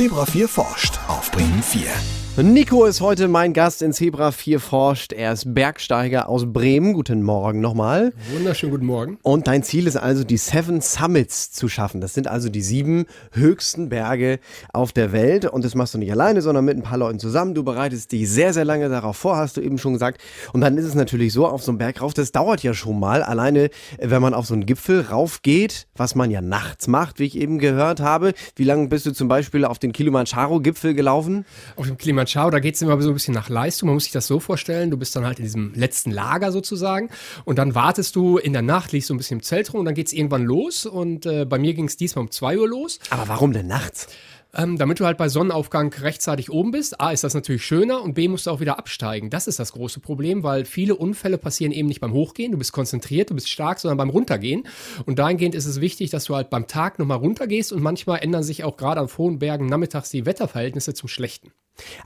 Zebra 4 forscht auf Bremen 4. Nico ist heute mein Gast in Zebra 4 forscht. Er ist Bergsteiger aus Bremen. Guten Morgen nochmal. Wunderschönen guten Morgen. Und dein Ziel ist also, die Seven Summits zu schaffen. Das sind also die sieben höchsten Berge auf der Welt. Und das machst du nicht alleine, sondern mit ein paar Leuten zusammen. Du bereitest dich sehr, sehr lange darauf vor, hast du eben schon gesagt. Und dann ist es natürlich so, auf so einen Berg rauf, das dauert ja schon mal. Alleine, wenn man auf so einen Gipfel raufgeht, was man ja nachts macht, wie ich eben gehört habe. Wie lange bist du zum Beispiel auf den Kilimanjaro-Gipfel gelaufen? Auf dem Kilimanjaro Ciao, da geht es immer so ein bisschen nach Leistung. Man muss sich das so vorstellen, du bist dann halt in diesem letzten Lager sozusagen und dann wartest du in der Nacht, liegst so ein bisschen im Zelt rum und dann geht es irgendwann los und äh, bei mir ging es diesmal um 2 Uhr los. Aber warum denn nachts? Ähm, damit du halt bei Sonnenaufgang rechtzeitig oben bist. A, ist das natürlich schöner und B, musst du auch wieder absteigen. Das ist das große Problem, weil viele Unfälle passieren eben nicht beim Hochgehen. Du bist konzentriert, du bist stark, sondern beim Runtergehen. Und dahingehend ist es wichtig, dass du halt beim Tag nochmal runtergehst und manchmal ändern sich auch gerade auf hohen Bergen nachmittags die Wetterverhältnisse zum Schlechten.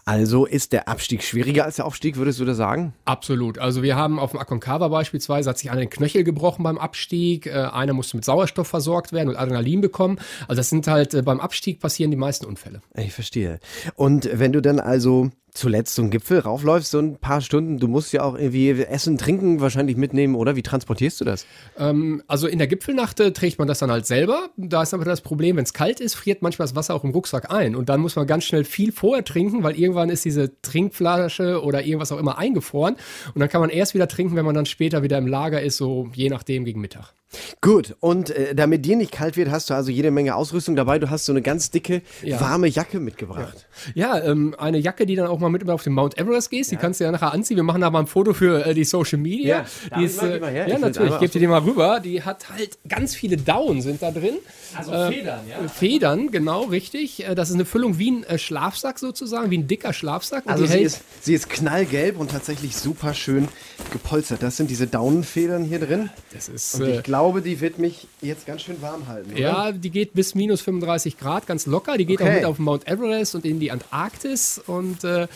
Also ist der Abstieg schwieriger als der Aufstieg, würdest du da sagen? Absolut. Also wir haben auf dem Aconcagua beispielsweise, hat sich einer den Knöchel gebrochen beim Abstieg, äh, einer musste mit Sauerstoff versorgt werden und Adrenalin bekommen. Also das sind halt, äh, beim Abstieg passieren die meisten Unfälle. Ich verstehe. Und wenn du dann also zuletzt so einen Gipfel raufläufst, so ein paar Stunden, du musst ja auch irgendwie Essen, Trinken wahrscheinlich mitnehmen, oder? Wie transportierst du das? Ähm, also in der Gipfelnacht äh, trägt man das dann halt selber. Da ist aber das Problem, wenn es kalt ist, friert manchmal das Wasser auch im Rucksack ein. Und dann muss man ganz schnell viel vorher trinken, weil irgendwann ist diese Trinkflasche oder irgendwas auch immer eingefroren. Und dann kann man erst wieder trinken, wenn man dann später wieder im Lager ist, so je nachdem gegen Mittag. Gut, und äh, damit dir nicht kalt wird, hast du also jede Menge Ausrüstung dabei. Du hast so eine ganz dicke, Ja. warme Jacke mitgebracht. Ja, ähm, eine Jacke, die dann auch mal mit auf den Mount Everest gehst, die kannst du ja nachher anziehen. Wir machen da mal ein Foto für äh, die Social Media. Ja, die ist, äh, Gib mal her. ja, natürlich. Ich gebe dir die mal rüber. Die hat halt ganz viele Daunen sind da drin. Also Federn, ja. Federn, genau, richtig. Äh, Das ist eine Füllung wie ein äh, Schlafsack sozusagen, wie ein dicker Schlafsack. Und Also sie ist, sie ist knallgelb und tatsächlich super schön gepolstert. Das sind diese Daunenfedern hier drin. das ist, Und äh, ich glaube, die wird mich jetzt ganz schön warm halten. Oder? Ja, die geht bis minus 35 Grad, ganz locker. Die geht Okay. auch mit auf Mount Everest und in die Antarktis. Und äh,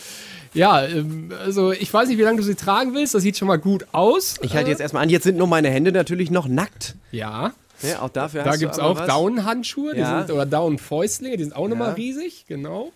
ja, ähm, also ich weiß nicht, wie lange du sie tragen willst. Das sieht schon mal gut aus. Ich halte jetzt erstmal an. Jetzt sind nur meine Hände natürlich noch nackt. Ja, Ja, auch dafür da hast gibt es auch die Ja. oder Daunenfäustlinge, die sind auch nochmal Ja. riesig, genau.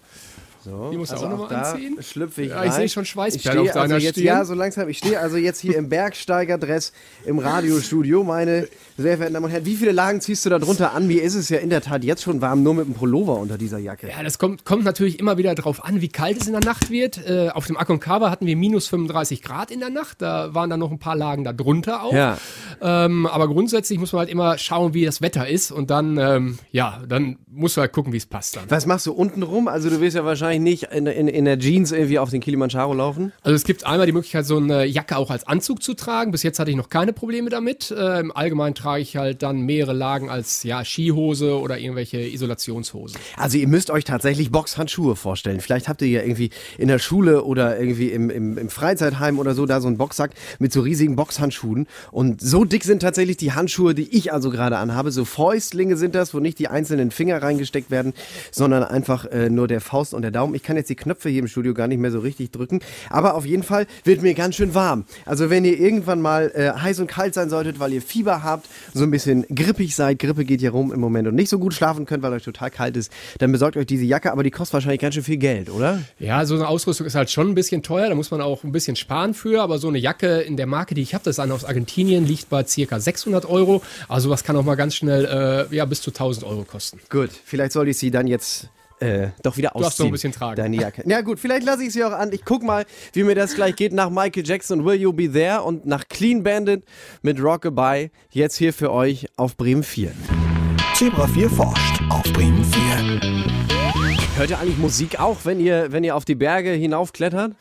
So, Die musst du also auch noch mal da anziehen. schlüpfe ich Ja, ich sehe schon Schweißperlen auf deiner also jetzt, Stirn. Ja, so langsam. Ich stehe also jetzt hier im Bergsteigerdress im Radiostudio. Meine sehr verehrten Damen und Herren, wie viele Lagen ziehst du da drunter an? Mir ist es ja in der Tat jetzt schon warm, nur mit dem Pullover unter dieser Jacke. Ja, das kommt, kommt natürlich immer wieder drauf an, wie kalt es in der Nacht wird. Äh, auf dem Aconcagua hatten wir minus 35 Grad in der Nacht. Da waren dann noch ein paar Lagen da drunter auch. Ja. Ähm, aber grundsätzlich muss man halt immer schauen, wie das Wetter ist. Und dann, ähm, ja, dann musst du halt gucken, wie es passt dann. Was machst du unten rum? Also du willst ja wahrscheinlich nicht in, in, in der Jeans irgendwie auf den Kilimanjaro laufen. Also es gibt einmal die Möglichkeit, so eine Jacke auch als Anzug zu tragen. Bis jetzt hatte ich noch keine Probleme damit. Äh, Im Allgemeinen trage ich halt dann mehrere Lagen als ja, Skihose oder irgendwelche Isolationshosen. Also ihr müsst euch tatsächlich Boxhandschuhe vorstellen. Vielleicht habt ihr ja irgendwie in der Schule oder irgendwie im, im, im Freizeitheim oder so da so einen Boxsack mit so riesigen Boxhandschuhen. Und so dick sind tatsächlich die Handschuhe, die ich also gerade anhabe. So Fäustlinge sind das, wo nicht die einzelnen Finger reingesteckt werden, sondern einfach äh, nur der Faust und der Daumen. Ich kann jetzt die Knöpfe hier im Studio gar nicht mehr so richtig drücken. Aber auf jeden Fall wird mir ganz schön warm. Also wenn ihr irgendwann mal äh, heiß und kalt sein solltet, weil ihr Fieber habt, so ein bisschen grippig seid, Grippe geht hier rum im Moment und nicht so gut schlafen könnt, weil euch total kalt ist, dann besorgt euch diese Jacke, aber die kostet wahrscheinlich ganz schön viel Geld, oder? Ja, so eine Ausrüstung ist halt schon ein bisschen teuer, da muss man auch ein bisschen sparen für, aber so eine Jacke in der Marke, die ich habe, das ist eine aus Argentinien, liegt bei circa 600 Euro. Also was kann auch mal ganz schnell äh, ja, bis zu 1000 Euro kosten. Gut, vielleicht sollte ich sie dann jetzt äh, doch wieder ausziehen. darfst noch ein bisschen tragen. Deine Jacke. Ja gut, vielleicht lasse ich sie auch an. Ich guck mal, wie mir das gleich geht nach Michael Jackson, Will You Be There und nach Clean Bandit mit Rockabye. Jetzt hier für euch auf Bremen 4. Zebra 4 forscht auf Bremen 4. Hört ihr eigentlich Musik auch, wenn ihr, wenn ihr auf die Berge hinaufklettert?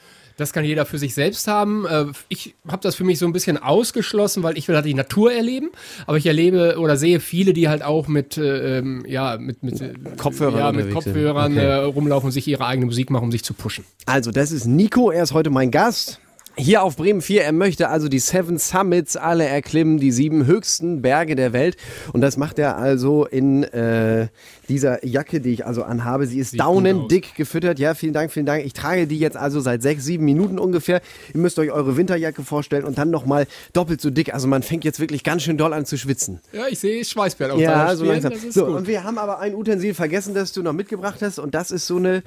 Das kann jeder für sich selbst haben. Äh, Ich habe das für mich so ein bisschen ausgeschlossen, weil ich will halt die Natur erleben. Aber ich erlebe oder sehe viele, die halt auch mit, äh, ähm, ja, mit, mit äh, Kopfhörern ja, mit. Kopfhörern Okay. rumlaufen und sich ihre eigene Musik machen, um sich zu pushen. Also, das ist Nico, er ist heute mein Gast. Hier auf Bremen 4, er möchte also die Seven Summits alle erklimmen, die sieben höchsten Berge der Welt. Und das macht er also in äh, dieser Jacke, die ich also anhabe. Sie ist Sieht daunendick gefüttert. Ja, vielen Dank, vielen Dank. Ich trage die jetzt also seit sechs, sieben Minuten ungefähr. Ihr müsst euch eure Winterjacke vorstellen und dann nochmal doppelt so dick. Also man fängt jetzt wirklich ganz schön doll an zu schwitzen. Ja, ich sehe Schweißperlen auf Ja, so langsam. So, gut. und wir haben aber ein Utensil vergessen, das du noch mitgebracht hast. Und das ist so eine.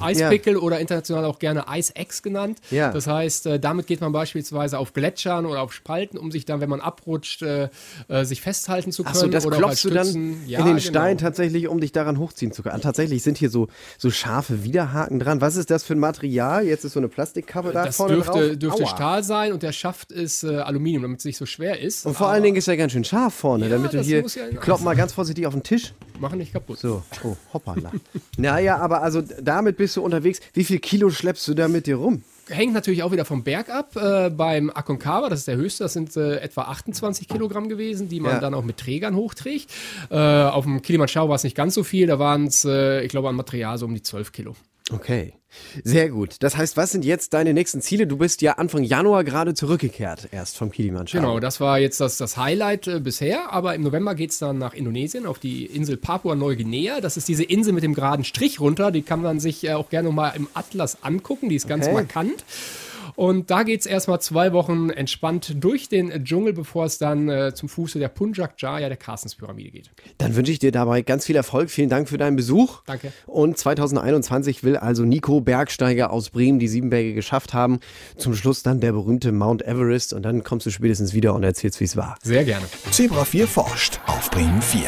Eispickel oder international auch gerne Eisex genannt. Ja. Das heißt, äh, damit geht man beispielsweise auf Gletschern oder auf Spalten, um sich dann, wenn man abrutscht, äh, äh, sich festhalten zu können. Achso, das oder klopfst du dann. Ja, in den genau. Stein tatsächlich, um dich daran hochziehen zu können. Ah, Tatsächlich sind hier so, so scharfe Widerhaken dran. Was ist das für ein Material? Jetzt ist so eine Plastikkappe da Das vorne dürfte, drauf. dürfte Aua. Stahl sein und der Schaft ist äh, Aluminium, damit es nicht so schwer ist. Und vor allen Dingen ist er ganz schön scharf vorne, Ja, damit du hier, ja- klopp mal ganz vorsichtig auf den Tisch. Machen nicht kaputt. So, oh, hoppala. naja, aber also damit bist du unterwegs. Wie viel Kilo schleppst du da mit dir rum? Hängt natürlich auch wieder vom Berg ab. Äh, beim Aconcagua, das ist der höchste, das sind äh, etwa 28 Kilogramm gewesen, die man Ja. dann auch mit Trägern hochträgt. Äh, auf dem Kilimanjaro war es nicht ganz so viel, da waren es, äh, ich glaube, an Material so um die 12 Kilo. Okay. Sehr gut. Das heißt, was sind jetzt deine nächsten Ziele? Du bist ja Anfang Januar gerade zurückgekehrt erst vom Kilimanjaro. Genau, das war jetzt das, das Highlight äh, bisher, aber im November geht es dann nach Indonesien auf die Insel Papua-Neuguinea. Das ist diese Insel mit dem geraden Strich runter, die kann man sich äh, auch gerne mal im Atlas angucken, die ist ganz Okay. markant. Und da geht es erstmal zwei Wochen entspannt durch den Dschungel, bevor es dann äh, zum Fuße der Punjak Jaya, der Carstenspyramide geht. Dann wünsche ich dir dabei ganz viel Erfolg. Vielen Dank für deinen Besuch. Danke. Und 2021 will also Nico Bergsteiger aus Bremen die Siebenberge geschafft haben. Zum Schluss dann der berühmte Mount Everest und dann kommst du spätestens wieder und erzählst, wie es war. Sehr gerne. Zebra 4 forscht auf Bremen 4.